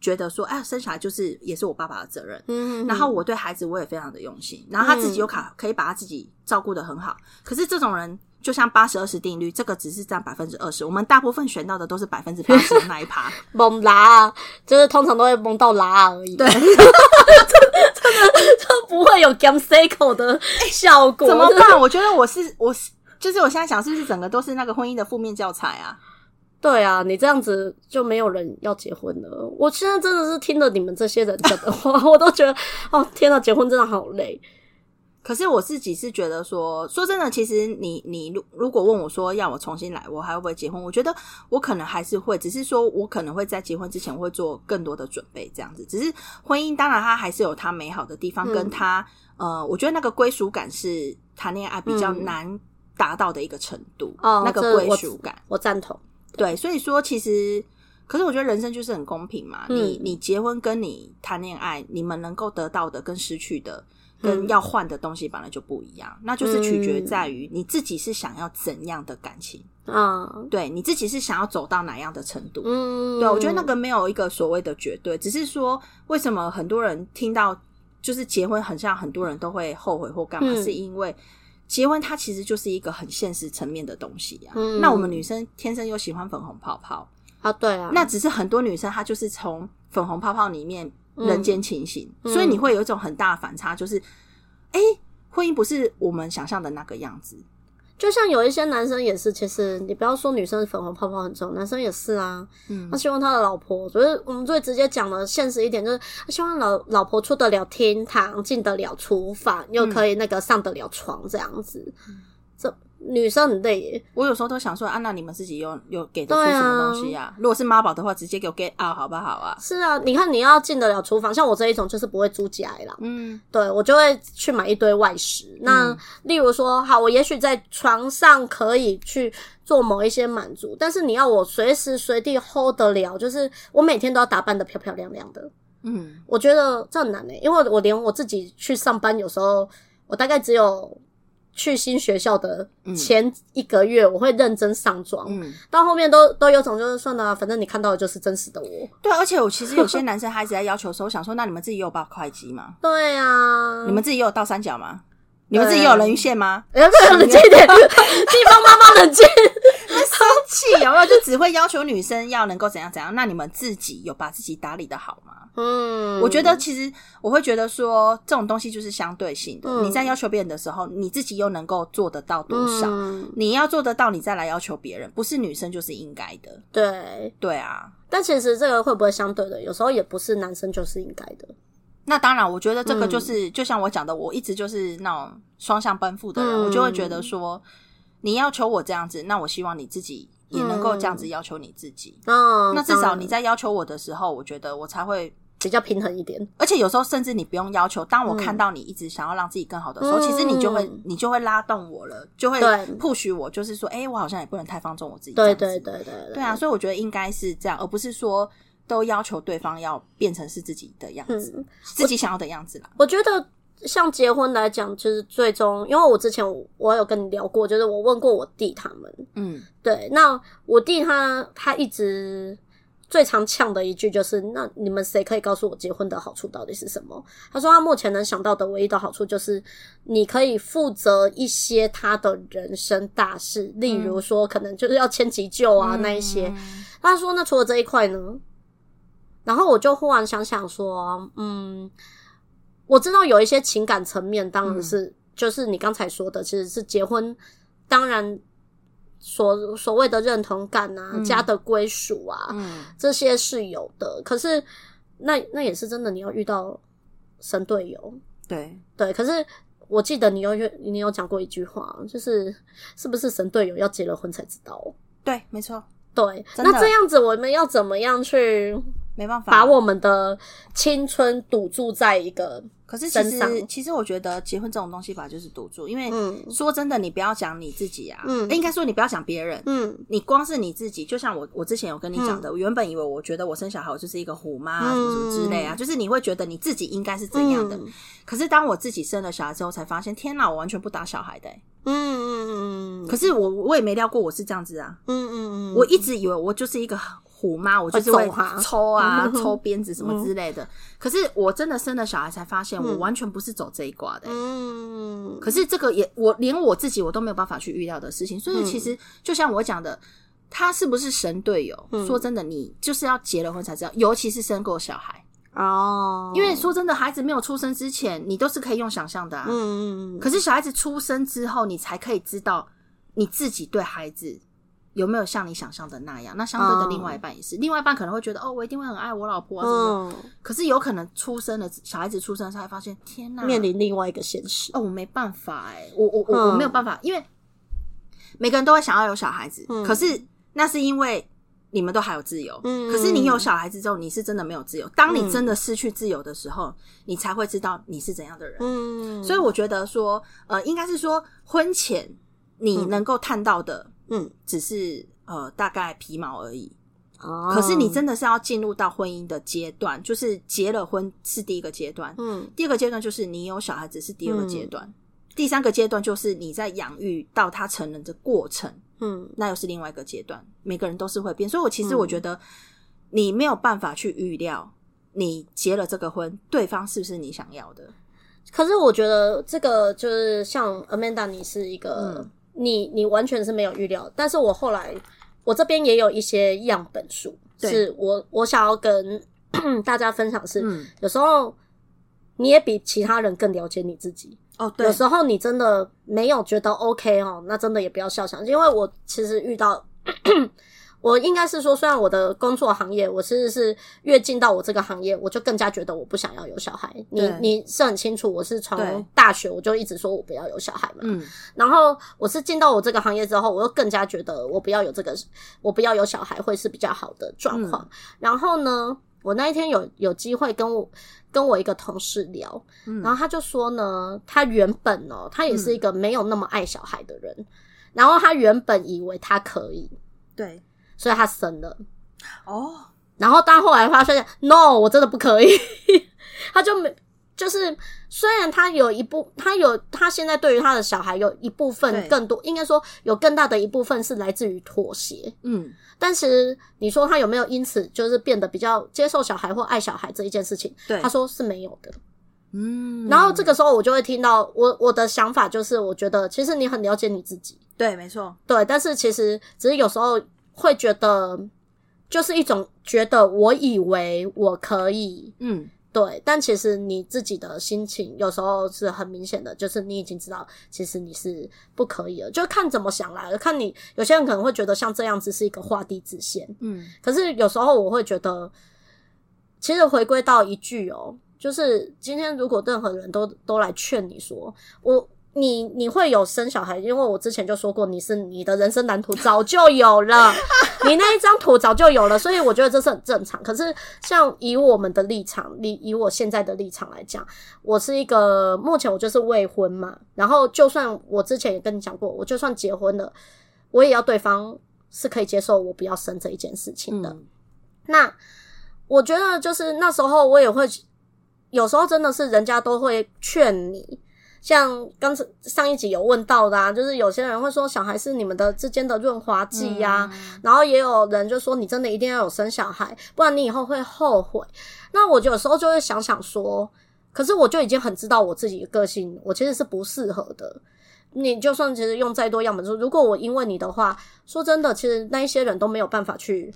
觉得说，哎，生小孩就是也是我爸爸的责任。然后我对孩子我也非常的用心。然后他自己又卡，可以把他自己照顾得很好。可是这种人就像八十二十定律，这个只是占百分之二十。我们大部分选到的都是百分之八十的那一趴，蒙拉，就是通常都会蒙到拉而已。对，真的真 不会有 game cycle 的效果。怎么办？我觉得我是我是，就是我现在想，是不是整个都是那个婚姻的负面教材啊？对啊，你这样子就没有人要结婚了。我现在真的是听了你们这些人讲的话，我都觉得哦，天哪，结婚真的好累。可是我自己是觉得说，说真的，其实你你如如果问我说要我重新来，我还会不会结婚？我觉得我可能还是会，只是说我可能会在结婚之前会做更多的准备，这样子。只是婚姻当然它还是有它美好的地方，跟它、嗯、呃，我觉得那个归属感是谈恋爱比较难达到的一个程度。哦、嗯，那个归属感，我赞同。对，所以说其实，可是我觉得人生就是很公平嘛。嗯、你你结婚跟你谈恋爱，你们能够得到的跟失去的，跟要换的东西本来就不一样。嗯、那就是取决在于你自己是想要怎样的感情啊？嗯、对，你自己是想要走到哪样的程度？嗯，对，我觉得那个没有一个所谓的绝对，只是说为什么很多人听到就是结婚，很像很多人都会后悔或干嘛，嗯、是因为。结婚它其实就是一个很现实层面的东西呀、啊。嗯、那我们女生天生又喜欢粉红泡泡啊，对啊。那只是很多女生她就是从粉红泡泡里面人间清醒，嗯、所以你会有一种很大的反差，就是，哎、欸，婚姻不是我们想象的那个样子。就像有一些男生也是，其实你不要说女生粉红泡泡很重，男生也是啊。嗯，他希望他的老婆，就是我们最直接讲的现实一点，就是他希望老老婆出得了厅堂，进得了厨房，又可以那个上得了床这样子。嗯、这。女生很累耶，我有时候都想说，啊，那你们自己有有给得出什么东西呀？啊？如果是妈宝的话，直接给我 get out 好不好啊？是啊，你看你要进得了厨房，像我这一种就是不会租家啦。嗯，对，我就会去买一堆外食。那、嗯、例如说，好，我也许在床上可以去做某一些满足，但是你要我随时随地 hold 得了，就是我每天都要打扮的漂漂亮亮的。嗯，我觉得这很难诶，因为我连我自己去上班，有时候我大概只有。去新学校的前一个月，我会认真上妆，嗯，到后面都都有种就是算了，反正你看到的就是真实的我。对，而且我其实有些男生他一直在要求说，我想说，那你们自己有报会计吗？对啊，你们自己有倒三角吗？你们自己有人鱼线吗？哎呀，冷静一点，地方妈妈冷静。生气有没有？就只会要求女生要能够怎样怎样？那你们自己有把自己打理的好吗？嗯，我觉得其实我会觉得说，这种东西就是相对性的。嗯、你在要求别人的时候，你自己又能够做得到多少？嗯、你要做得到，你再来要求别人，不是女生就是应该的。对，对啊。但其实这个会不会相对的？有时候也不是男生就是应该的。那当然，我觉得这个就是，嗯、就像我讲的，我一直就是那种双向奔赴的人，嗯、我就会觉得说，你要求我这样子，那我希望你自己也能够这样子要求你自己。嗯，那至少你在要求我的时候，我觉得我才会比较平衡一点。而且有时候甚至你不用要求，当我看到你一直想要让自己更好的时候，嗯、其实你就会你就会拉动我了，就会 push 我，就是说，哎、欸，我好像也不能太放纵我自己。对对对对对，对啊，所以我觉得应该是这样，而不是说都要求对方要变成是自己的样子，嗯、自己想要的样子啦。我觉得。像结婚来讲，就是最终，因为我之前我有跟你聊过，就是我问过我弟他们，嗯，对，那我弟他他一直最常呛的一句就是，那你们谁可以告诉我结婚的好处到底是什么？他说他目前能想到的唯一的好处就是，你可以负责一些他的人生大事，例如说可能就是要签急救啊那一些。他说那除了这一块呢？然后我就忽然想想说，嗯。我知道有一些情感层面，当然是、嗯、就是你刚才说的，其实是结婚，当然所所谓的认同感啊，嗯、家的归属啊，嗯、这些是有的。可是那那也是真的，你要遇到神队友，对对。可是我记得你有你有讲过一句话，就是是不是神队友要结了婚才知道？对，没错。对，那这样子我们要怎么样去？没办法，把我们的青春赌注在一个。可是其实，其实我觉得结婚这种东西吧，就是赌注。因为说真的，你不要讲你自己啊，嗯，应该说你不要讲别人，嗯，你光是你自己，就像我，我之前有跟你讲的，我原本以为我觉得我生小孩我就是一个虎妈什么什么之类啊，就是你会觉得你自己应该是怎样的。可是当我自己生了小孩之后，才发现，天哪，我完全不打小孩的，嗯嗯嗯。可是我我也没料过我是这样子啊，嗯嗯嗯，我一直以为我就是一个。虎妈，我就是会抽啊，抽鞭子什么之类的。嗯、可是我真的生了小孩，才发现我完全不是走这一挂的、欸。嗯，可是这个也，我连我自己我都没有办法去预料的事情。所以其实就像我讲的，他是不是神队友？嗯、说真的，你就是要结了婚才知道，尤其是生过小孩哦。因为说真的，孩子没有出生之前，你都是可以用想象的啊。嗯，可是小孩子出生之后，你才可以知道你自己对孩子。有没有像你想象的那样？那相对的另外一半也是，嗯、另外一半可能会觉得哦，我一定会很爱我老婆啊，什么的。可是有可能出生了小孩子出生的时候，才发现天哪，面临另外一个现实。哦，我没办法哎，我我我我没有办法，因为每个人都会想要有小孩子，嗯、可是那是因为你们都还有自由。嗯，可是你有小孩子之后，你是真的没有自由。当你真的失去自由的时候，你才会知道你是怎样的人。嗯，所以我觉得说，呃，应该是说婚前你能够探到的。嗯，只是呃，大概皮毛而已。哦，可是你真的是要进入到婚姻的阶段，就是结了婚是第一个阶段。嗯，第二个阶段就是你有小孩子是第二个阶段，嗯、第三个阶段就是你在养育到他成人的过程。嗯，那又是另外一个阶段。每个人都是会变，所以我其实我觉得你没有办法去预料，你结了这个婚，对方是不是你想要的。可是我觉得这个就是像 Amanda，你是一个。嗯你你完全是没有预料，但是我后来我这边也有一些样本数，是我我想要跟 大家分享是，嗯、有时候你也比其他人更了解你自己哦。对，有时候你真的没有觉得 OK 哦，那真的也不要笑想，因为我其实遇到。我应该是说，虽然我的工作行业，我其实是越进到我这个行业，我就更加觉得我不想要有小孩。你你是很清楚，我是从大学我就一直说我不要有小孩嘛。嗯，然后我是进到我这个行业之后，我又更加觉得我不要有这个，我不要有小孩会是比较好的状况。嗯、然后呢，我那一天有有机会跟我跟我一个同事聊，嗯、然后他就说呢，他原本哦，他也是一个没有那么爱小孩的人，嗯、然后他原本以为他可以，对。所以他生了哦，然后但后来发现，no，我真的不可以。他就没，就是虽然他有一部，他有他现在对于他的小孩有一部分更多，应该说有更大的一部分是来自于妥协。嗯，但是你说他有没有因此就是变得比较接受小孩或爱小孩这一件事情？对，他说是没有的。嗯，然后这个时候我就会听到我我的想法就是，我觉得其实你很了解你自己。对，没错。对，但是其实只是有时候。会觉得就是一种觉得，我以为我可以，嗯，对，但其实你自己的心情有时候是很明显的，就是你已经知道，其实你是不可以了，就看怎么想来了。看你有些人可能会觉得像这样子是一个画地自限，嗯，可是有时候我会觉得，其实回归到一句哦，就是今天如果任何人都都来劝你说我。你你会有生小孩，因为我之前就说过，你是你的人生蓝图早就有了，你那一张图早就有了，所以我觉得这是很正常。可是像以我们的立场，以以我现在的立场来讲，我是一个目前我就是未婚嘛，然后就算我之前也跟你讲过，我就算结婚了，我也要对方是可以接受我不要生这一件事情的。嗯、那我觉得就是那时候我也会，有时候真的是人家都会劝你。像刚才上一集有问到的啊，就是有些人会说小孩是你们的之间的润滑剂呀，然后也有人就说你真的一定要有生小孩，不然你以后会后悔。那我有时候就会想想说，可是我就已经很知道我自己的个性，我其实是不适合的。你就算其实用再多样本数，如果我因为你的话，说真的，其实那一些人都没有办法去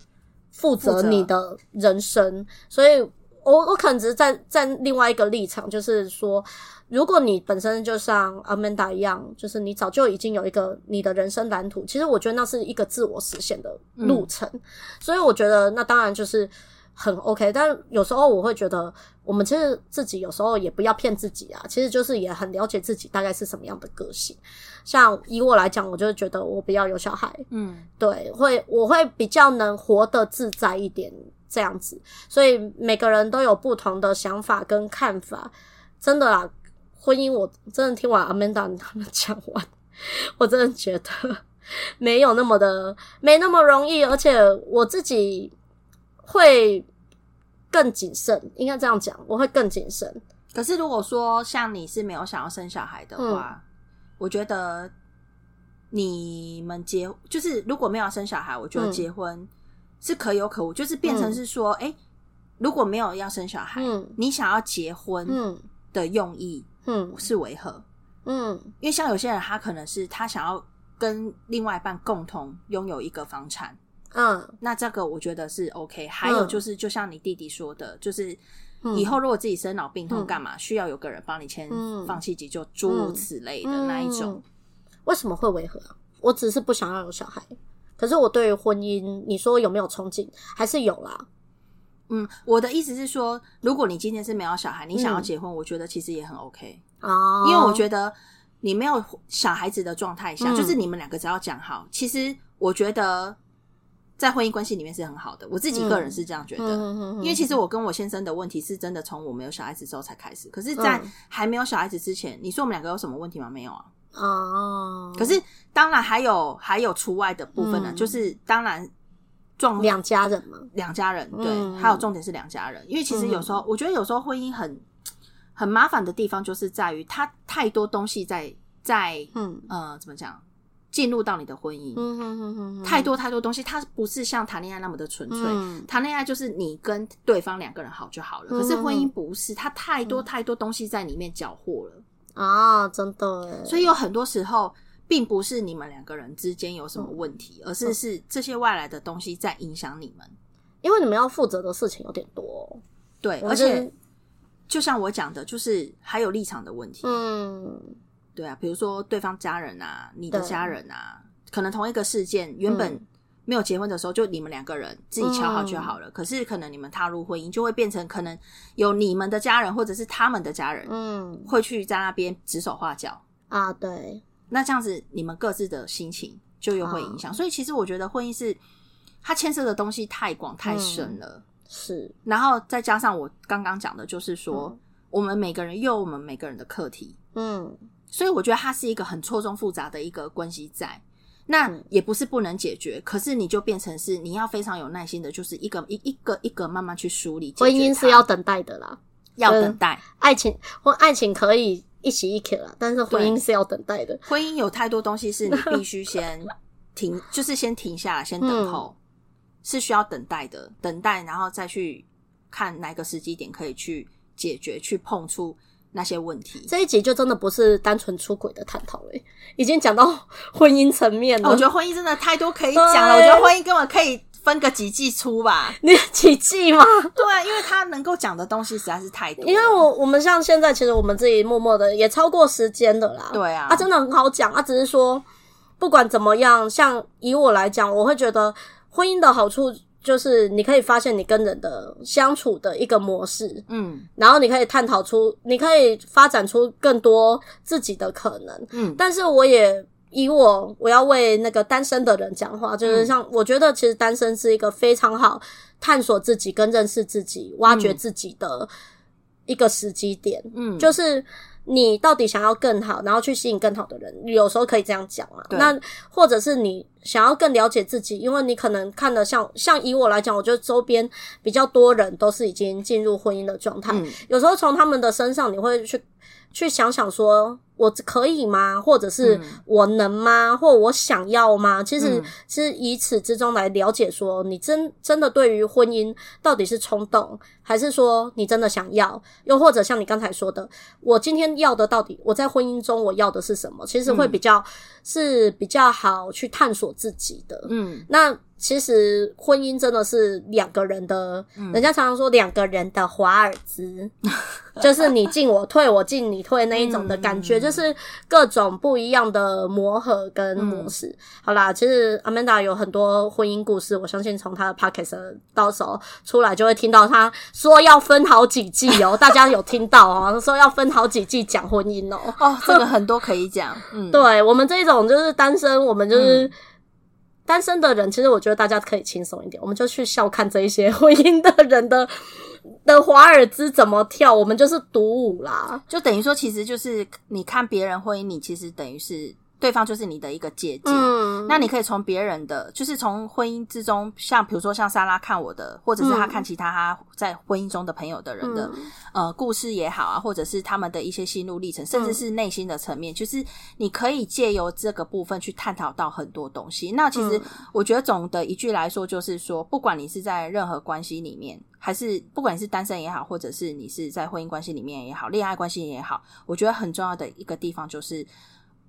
负责你的人生，所以我我可能只是站站另外一个立场，就是说。如果你本身就像 Amanda 一样，就是你早就已经有一个你的人生蓝图，其实我觉得那是一个自我实现的路程，嗯、所以我觉得那当然就是很 OK。但有时候我会觉得，我们其实自己有时候也不要骗自己啊，其实就是也很了解自己大概是什么样的个性。像以我来讲，我就是觉得我不要有小孩，嗯，对，会我会比较能活得自在一点这样子。所以每个人都有不同的想法跟看法，真的啦。婚姻，我真的听完 Amanda 他们讲完，我真的觉得 没有那么的，没那么容易，而且我自己会更谨慎，应该这样讲，我会更谨慎。可是如果说像你是没有想要生小孩的话，嗯、我觉得你们结就是如果没有生小孩，我觉得结婚是可有可无，就是变成是说，哎、嗯欸，如果没有要生小孩，嗯、你想要结婚的用意。嗯，是为何？嗯，因为像有些人，他可能是他想要跟另外一半共同拥有一个房产，嗯，那这个我觉得是 OK。还有就是，就像你弟弟说的，就是以后如果自己生老病痛干嘛，需要有个人帮你签放弃急救，诸如此类的那一种。为什么会为何？我只是不想要有小孩，可是我对于婚姻，你说有没有憧憬？还是有啦。嗯，我的意思是说，如果你今天是没有小孩，你想要结婚，嗯、我觉得其实也很 OK 哦。因为我觉得你没有小孩子的状态下，嗯、就是你们两个只要讲好，其实我觉得在婚姻关系里面是很好的。我自己个人是这样觉得，嗯、因为其实我跟我先生的问题是真的从我没有小孩子之后才开始。可是，在还没有小孩子之前，你说我们两个有什么问题吗？没有啊。哦。可是当然还有还有除外的部分呢，嗯、就是当然。两家人嘛，两家人对，嗯、还有重点是两家人，因为其实有时候、嗯、我觉得有时候婚姻很很麻烦的地方，就是在于它太多东西在在嗯。呃怎么讲进入到你的婚姻，嗯哼哼哼太多太多东西，它不是像谈恋爱那么的纯粹，谈恋、嗯、爱就是你跟对方两个人好就好了，可是婚姻不是，它太多太多东西在里面搅和了啊，真的，所以有很多时候。并不是你们两个人之间有什么问题，嗯、而是是这些外来的东西在影响你们，因为你们要负责的事情有点多。对，而且就像我讲的，就是还有立场的问题。嗯，对啊，比如说对方家人啊，你的家人啊，可能同一个事件原本没有结婚的时候，就你们两个人自己瞧好就好了。嗯、可是可能你们踏入婚姻，就会变成可能有你们的家人或者是他们的家人，嗯，会去在那边指手画脚啊，对。那这样子，你们各自的心情就又会影响。嗯、所以，其实我觉得婚姻是它牵涉的东西太广太深了。嗯、是，然后再加上我刚刚讲的，就是说，嗯、我们每个人又有我们每个人的课题。嗯，所以我觉得它是一个很错综复杂的一个关系在。那也不是不能解决，可是你就变成是你要非常有耐心的，就是一个一一个一个慢慢去梳理。婚姻是要等待的啦，要等待。爱情或爱情可以。一起一起了，但是婚姻是要等待的。婚姻有太多东西是你必须先停，就是先停下来，先等候，嗯、是需要等待的。等待，然后再去看哪个时机点可以去解决，去碰触那些问题。这一集就真的不是单纯出轨的探讨了，已经讲到 婚姻层面了。我觉得婚姻真的太多可以讲了，我觉得婚姻根本可以。分个几季出吧？你几季吗？对，因为他能够讲的东西实在是太多。因为我我们像现在，其实我们自己默默的也超过时间的啦。对啊，他、啊、真的很好讲。他、啊、只是说，不管怎么样，像以我来讲，我会觉得婚姻的好处，就是你可以发现你跟人的相处的一个模式，嗯，然后你可以探讨出，你可以发展出更多自己的可能，嗯。但是我也以我我要为那个单身的人讲话，就是像我觉得其实单身是一个非常好探索自己跟认识自己、挖掘自己的一个时机点，嗯，就是。你到底想要更好，然后去吸引更好的人，有时候可以这样讲嘛？那或者是你想要更了解自己，因为你可能看的像像以我来讲，我觉得周边比较多人都是已经进入婚姻的状态，嗯、有时候从他们的身上，你会去去想想说。我可以吗？或者是我能吗？嗯、或我想要吗？其实是以此之中来了解，说你真真的对于婚姻到底是冲动，还是说你真的想要？又或者像你刚才说的，我今天要的到底我在婚姻中我要的是什么？其实会比较、嗯、是比较好去探索自己的。嗯，那。其实婚姻真的是两个人的，嗯、人家常常说两个人的华尔兹，就是你进我退，我进你退那一种的感觉，嗯、就是各种不一样的磨合跟模式。嗯、好啦，其实 Amanda 有很多婚姻故事，我相信从她的 Podcast 到时候出来就会听到她说要分好几季哦，大家有听到哦，说要分好几季讲婚姻哦。哦，这个很多可以讲。嗯，对我们这一种就是单身，我们就是。嗯单身的人，其实我觉得大家可以轻松一点，我们就去笑看这一些婚姻的人的的华尔兹怎么跳，我们就是独舞啦，就等于说，其实就是你看别人婚姻，你其实等于是。对方就是你的一个借鉴，嗯、那你可以从别人的，就是从婚姻之中，像比如说像莎拉看我的，或者是他看其他他在婚姻中的朋友的人的，嗯、呃故事也好啊，或者是他们的一些心路历程，甚至是内心的层面，嗯、就是你可以借由这个部分去探讨到很多东西。那其实我觉得总的一句来说，就是说，不管你是在任何关系里面，还是不管你是单身也好，或者是你是在婚姻关系里面也好，恋爱关系也好，我觉得很重要的一个地方就是。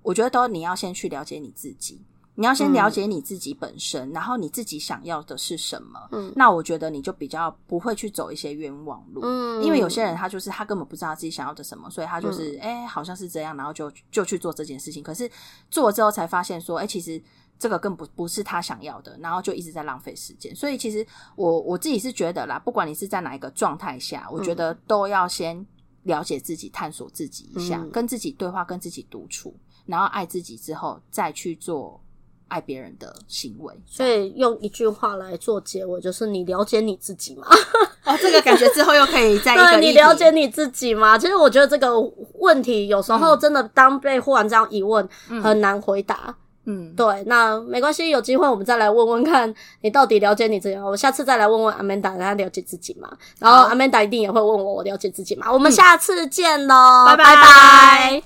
我觉得都你要先去了解你自己，你要先了解你自己本身，嗯、然后你自己想要的是什么。嗯，那我觉得你就比较不会去走一些冤枉路。嗯，因为有些人他就是他根本不知道自己想要的什么，所以他就是哎、嗯欸，好像是这样，然后就就去做这件事情。可是做了之后才发现说，哎、欸，其实这个更不不是他想要的，然后就一直在浪费时间。所以其实我我自己是觉得啦，不管你是在哪一个状态下，我觉得都要先了解自己，探索自己一下，嗯、跟自己对话，跟自己独处。然后爱自己之后，再去做爱别人的行为。所以用一句话来做结尾，就是你了解你自己吗？哦，这个感觉之后又可以再 对，你了解你自己吗？其实我觉得这个问题有时候真的当被忽然这样一问，嗯、很难回答。嗯，对，那没关系，有机会我们再来问问看，你到底了解你自己吗？我下次再来问问 Amanda，她了解自己嘛？然后 Amanda 一定也会问我，我了解自己吗？我们下次见喽，拜拜。